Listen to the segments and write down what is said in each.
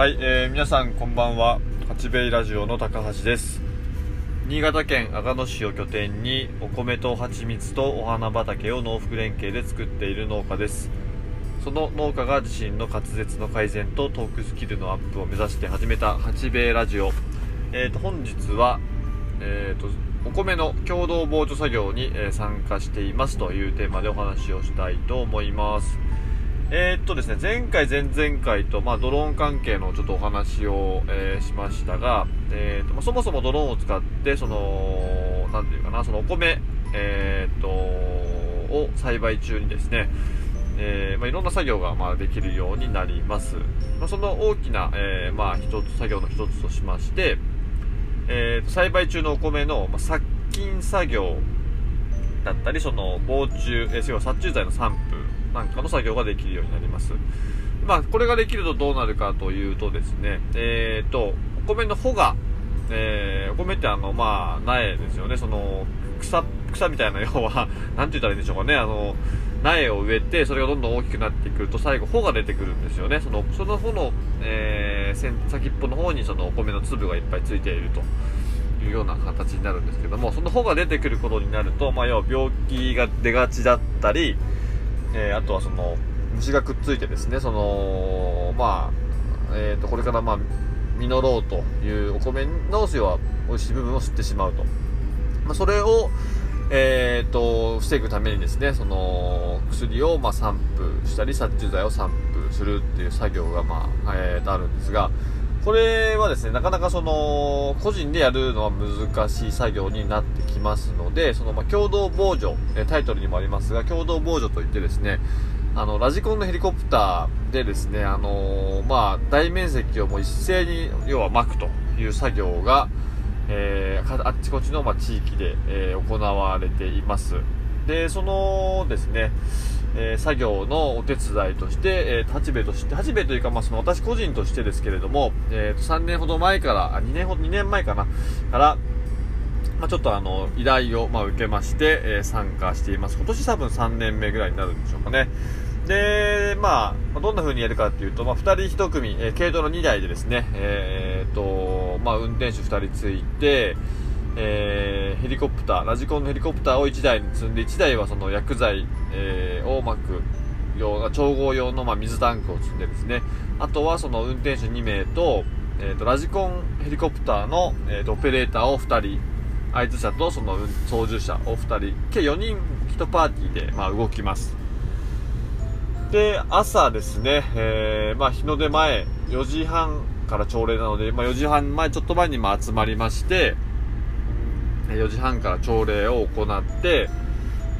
はい、えー皆さんこんばんは。八兵衛ラジオの高橋です。新潟県阿賀野市を拠点にお米と蜂蜜とお花畑を農福連携で作っている農家です。その農家が自身の滑舌の改善とトークスキルのアップを目指して始めた八兵衛ラジオ。えーと本日はえーとお米の共同防除作業に、え参加していますというテーマでお話をしたいと思います。えーっとですね、前回、前々回と、まあ、ドローン関係のちょっとお話を、えーしましたが、えーっとまあ、そもそもドローンを使って、その、なんていうかな、そのお米、えーっと、を栽培中にですね、えーまあ、いろんな作業が、まあ、できるようになります。まあ、その大きな、えーまあ、一つ、作業の一つとしまして、えーと栽培中のお米の、まあ、殺菌作業だったり、その防虫、えー、殺虫剤の散布なんかの作業ができるようになります。まあ、これができるとどうなるかというとですね、えーと、お米の穂が、えーお米ってあの、まあ、苗ですよね、その、草、草みたいな要は、なんて言ったらいいんでしょうかね、あの、苗を植えて、それがどんどん大きくなってくると、最後、穂が出てくるんですよね。その、その穂の、えー先っぽの方にそのお米の粒がいっぱいついていると。いうような形になるんですけども、その穂が出てくる頃になると、まあ、要は病気が出がちだったり、えーあとはその、虫がくっついてですね、その、まあ、えっ、と、これからまあ、実ろうというお米の要は美味しい部分を吸ってしまうと。まあ、それを、えー、と防ぐためにですねその薬をまあ散布したり殺虫剤を散布するっていう作業が、まあえーとあるんですがこれはですねなかなかその個人でやるのは難しい作業になってきますのでそのま共同防除えタイトルにもありますが共同防除といってですねあのラジコンのヘリコプターでですねあのーまあ大面積をもう一斉に要は巻くという作業がえーあっちこっちの、ま、地域で、えー行われています。で、そのですね、えー作業のお手伝いとして、えー、立部として、立部というか、まあ、その私個人としてですけれども、えーと、3年ほど前から、あ、2年ほど、2年前かな、から、まあ、ちょっとあの、依頼を、まあ、受けまして、えー参加しています。今年多分3年目ぐらいになるんでしょうかね。で、まあ、どんな風にやるかっていうと、まあ、2人1組、えー軽トラ2台でですね、えーと、まあ、運転手2人ついて、えーヘリコプター、ラジコンのヘリコプターを1台に積んで、1台はその薬剤、えーをまくような、調合用の、まあ、水タンクを積んでですね、あとはその運転手2名と、えーと、ラジコンヘリコプターの、えーと、オペレーターを2人、合図者とその操縦者を2人、計4人1パーティーで、まあ、動きます。で、朝ですね、えーまあ、日の出前、4時半から朝礼なので、まあ、4時半前、ちょっと前にま集まりまして、4時半から朝礼を行って、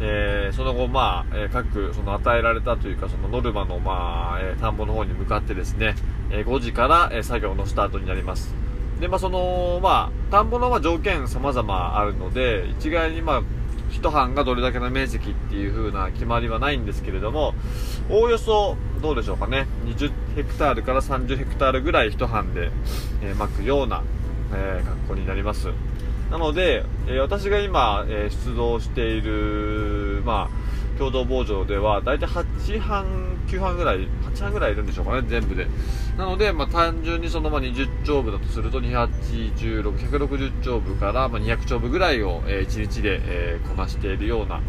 えーその後、まあ、えー各、その与えられたというか、そのノルマの、まあ、えー田んぼの方に向かってですね、えー5時から、えー作業のスタートになります。で、まあ、その、まあ、田んぼの、まあ、条件様々あるので、一概に、まあ、一班がどれだけの面積っていう風な決まりはないんですけれども、おおよそ、どうでしょうかね、20ヘクタールから30ヘクタールぐらい一班で、えー巻くような、えー格好になります。なので、えー私が今、えー出動している、まあ、共同防除では、だいたい8班、9班ぐらい、8班ぐらいいるんでしょうかね、全部で。なので、まあ、単純にその、まあ、20丁部だとすると、286、160丁部から、まあ、200丁部ぐらいを、え1日で、えーこなしているような、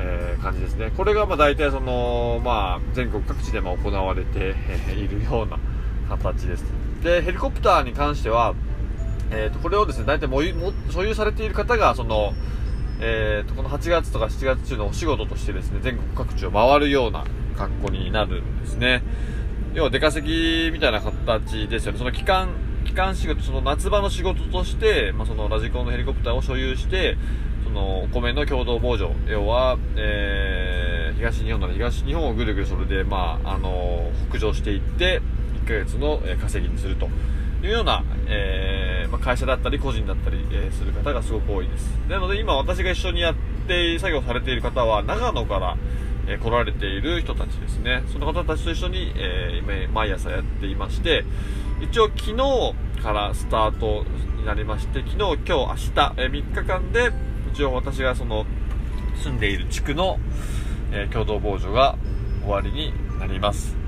えー感じですね。これが、まあ、大体その、まあ、全国各地で、ま、行われて、えーいるような形です。で、ヘリコプターに関しては、えー、とこれをですね大体もうも所有されている方がその、えー、とこの8月とか7月中のお仕事としてですね全国各地を回るような格好になるんですね。要は出稼ぎみたいな形ですよね。その期間期間仕事その夏場の仕事として、まあ、そのラジコンのヘリコプターを所有してそのお米の共同防除。要は、えー東日本なら東日本をぐるぐるそれで、まあ、あの北上していって1ヶ月の稼ぎにするというような、えー、会社だったり個人だったり、えする方がすごく多いです。なので今私が一緒にやって作業されている方は長野から、え来られている人たちですね。その方たちと一緒に、え今毎朝やっていまして一応昨日からスタートになりまして昨日今日明日、え3日間で一応私がその住んでいる地区の、え共同防除が終わりになります。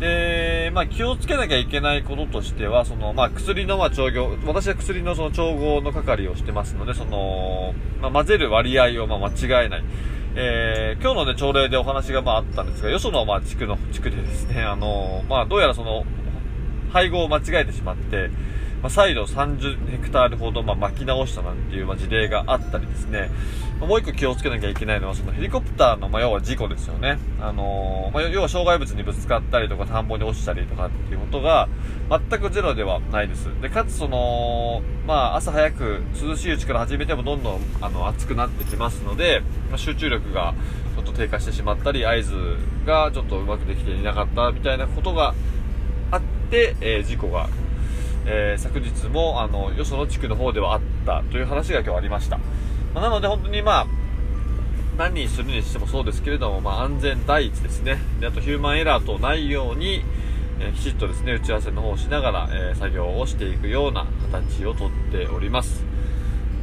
で、まあ、気をつけなきゃいけないこととしては、その、まあ、薬の、まあ、調合、私は薬のその調合の係をしてますので、その、まあ、混ぜる割合を、まあ、間違えない。えー、今日のね、朝礼でお話が、まあ、あったんですが、よその、まあ、地区の、地区でですね、あのまあ、どうやらその、配合を間違えてしまって、まあ、再度30ヘクタールほど、まあ、巻き直したなんていう、まあ、事例があったりですね、まあ、もう一個気をつけなきゃいけないのは、そのヘリコプターの、まあ、要は事故ですよね。あのー、まあ、要は障害物にぶつかったりとか、田んぼに落ちたりとかっていうことが、全くゼロではないです。で、かつその、まあ、朝早く涼しいうちから始めてもどんどん、あの、暑くなってきますので、まあ、集中力がちょっと低下してしまったり、合図がちょっとうまくできていなかったみたいなことがあって、えー、事故がえー、昨日もあのよその地区の方ではあったという話が今日ありました、まあ、なので本当にまあ何にするにしてもそうですけれども、まあ、安全第一ですね。であとヒューマンエラーとないように、え、きちっとですね打ち合わせの方をしながら、えー、作業をしていくような形をとっております。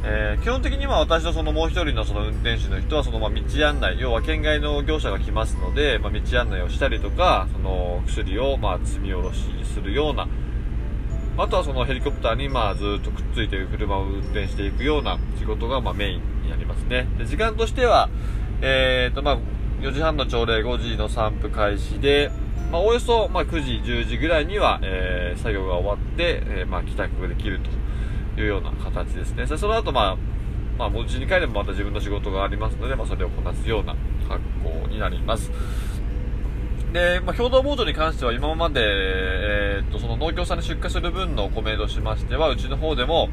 えー、基本的には私とそのもう一人のその運転手の人はそのま道案内、要は県外の業者が来ますので、まあ、道案内をしたりとか、その薬をま積み下ろしするような、あとはそのヘリコプターにまあずっとくっついてる車を運転していくような仕事がまメインになりますね。で時間としては、えーとまあ、4時半の朝礼5時の散布開始で、まあ、およそま9時、10時ぐらいには、えー、作業が終わって、えー、ま、帰宅できるというような形ですね。その後、まあ、まあ、お家に帰ればまた自分の仕事がありますので、まあ、それをこなすような格好になります。で、まあ、共同ボードに関しては今まで、えー、っと、その農協さんに出荷する分の米としましては、うちの方でも、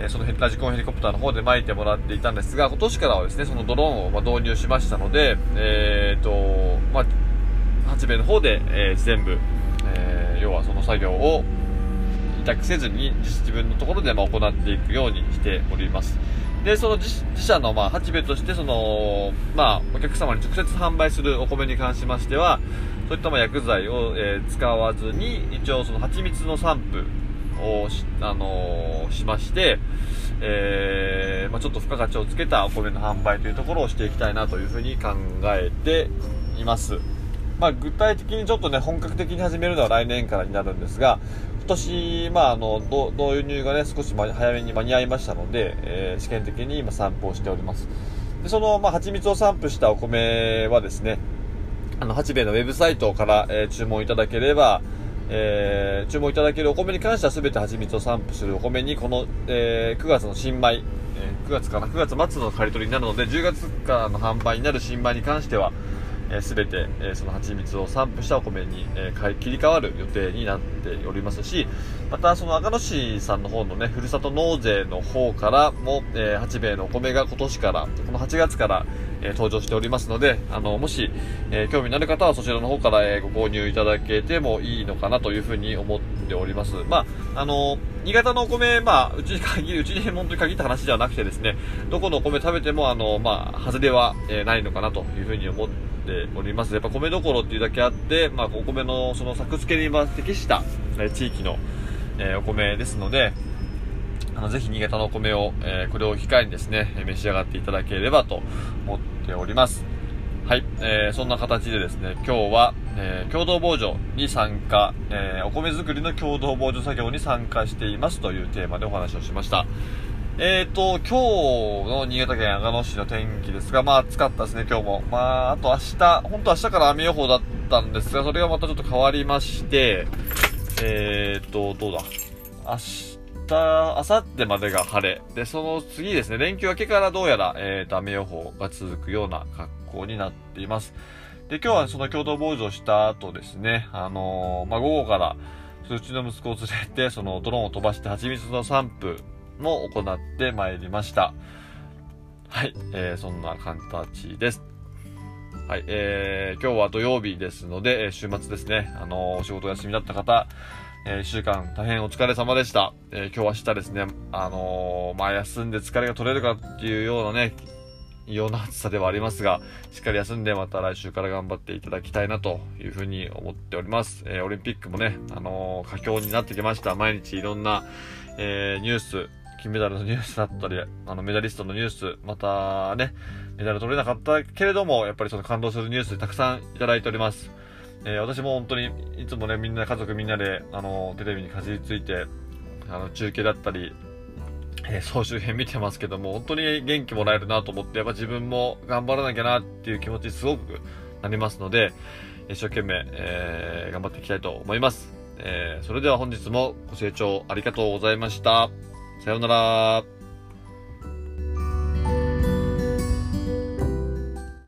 えー、そのラジコンヘリコプターの方で巻いてもらっていたんですが、今年からはですね、そのドローンをま導入しましたので、えー、っと、まあ、八兵衛の方で、えー、全部、え、要はその作業を委託せずに自分のところでま行っていくようにしております。で、その自社の、まあ、八兵衛として、その、まあ、お客様に直接販売するお米に関しましては、そういったま薬剤を、えー、使わずに、一応その蜂蜜の散布をし、あのー、しまして、えー、まあ、ちょっと付加価値をつけたお米の販売というところをしていきたいなというふうに考えています。まあ、具体的にちょっとね、本格的に始めるのは来年からになるんですが、今年、まあ、あの、導入がね、少し早めに間に合いましたので、えー、試験的に今散布をしております。で、その、まあ、蜂蜜を散布したお米はですね、あの、八兵衛のウェブサイトから、えー、注文いただければ、えー、注文いただけるお米に関しては全て蜂蜜を散布するお米に、この、えー、9月の新米、えー、9月かな、9月末の刈り取りになるので、10月からの販売になる新米に関しては、えー、全て、えー、その蜂蜜を散布したお米に、えー、切り替わる予定になっておりますし、またその赤野市さんの方のね、ふるさと納税の方からも、えー、八兵衛のお米が今年から、この8月から、えー、登場しておりますので、あの、もし、えー、興味のある方はそちらの方から、えー、ご購入いただけてもいいのかなというふうに思っております。まあ、あの、新潟のお米、まあ、うちに限り、うちに本当に限った話ではなくてですね、どこのお米食べても、あの、まあ、外れは、えー、ないのかなというふうに思ってております。やっぱ米どころっていうだけあって、まあ、お米のその作付けに適した、え地域の、えお米ですので、あのぜひ新潟のお米を、えこれを機会にですね、召し上がっていただければと思っております。はい、えー、そんな形でですね、今日は、えー、共同防除に参加、えー、お米作りの共同防除作業に参加していますというテーマでお話をしました。えっ、ー、と、今日の新潟県阿賀野市の天気ですが、まあ暑かったですね、今日も。まあ、あと明日、本当明日から雨予報だったんですが、それがまたちょっと変わりまして、えっ、ー、と、どうだ。明日、明後日までが晴れ。で、その次ですね、連休明けからどうやら、えっ、ー、と、雨予報が続くような格好になっています。で、今日はその共同防除した後ですね、あのまあ、午後から、うちの息子を連れて、そのドローンを飛ばして蜂蜜の散布も行ってまいりました。はい、えー、そんな形です。はい、えー、今日は土曜日ですので、え週末ですね、あの、お仕事休みだった方、えー、1週間大変お疲れ様でした。えー、今日明日ですね、あのー、まあ、休んで疲れが取れるかっていうようなね、異様な暑さではありますが、しっかり休んでまた来週から頑張っていただきたいなというふうに思っております。えー、オリンピックもね、あのー、佳境になってきました。毎日いろんな、えー、ニュース、金メダルのニュースだったり、あの、メダリストのニュース、またね、メダル取れなかったけれども、やっぱりその感動するニュースたくさんいただいております。えー、私も本当にいつもねみんな家族みんなであのテレビにかじりついてあの中継だったり、えー、総集編見てますけども本当に元気もらえるなと思ってやっぱ自分も頑張らなきゃなっていう気持ちすごくなりますので一生懸命、えー、頑張っていきたいと思います、えー、それでは本日もご清聴ありがとうございましたさようなら。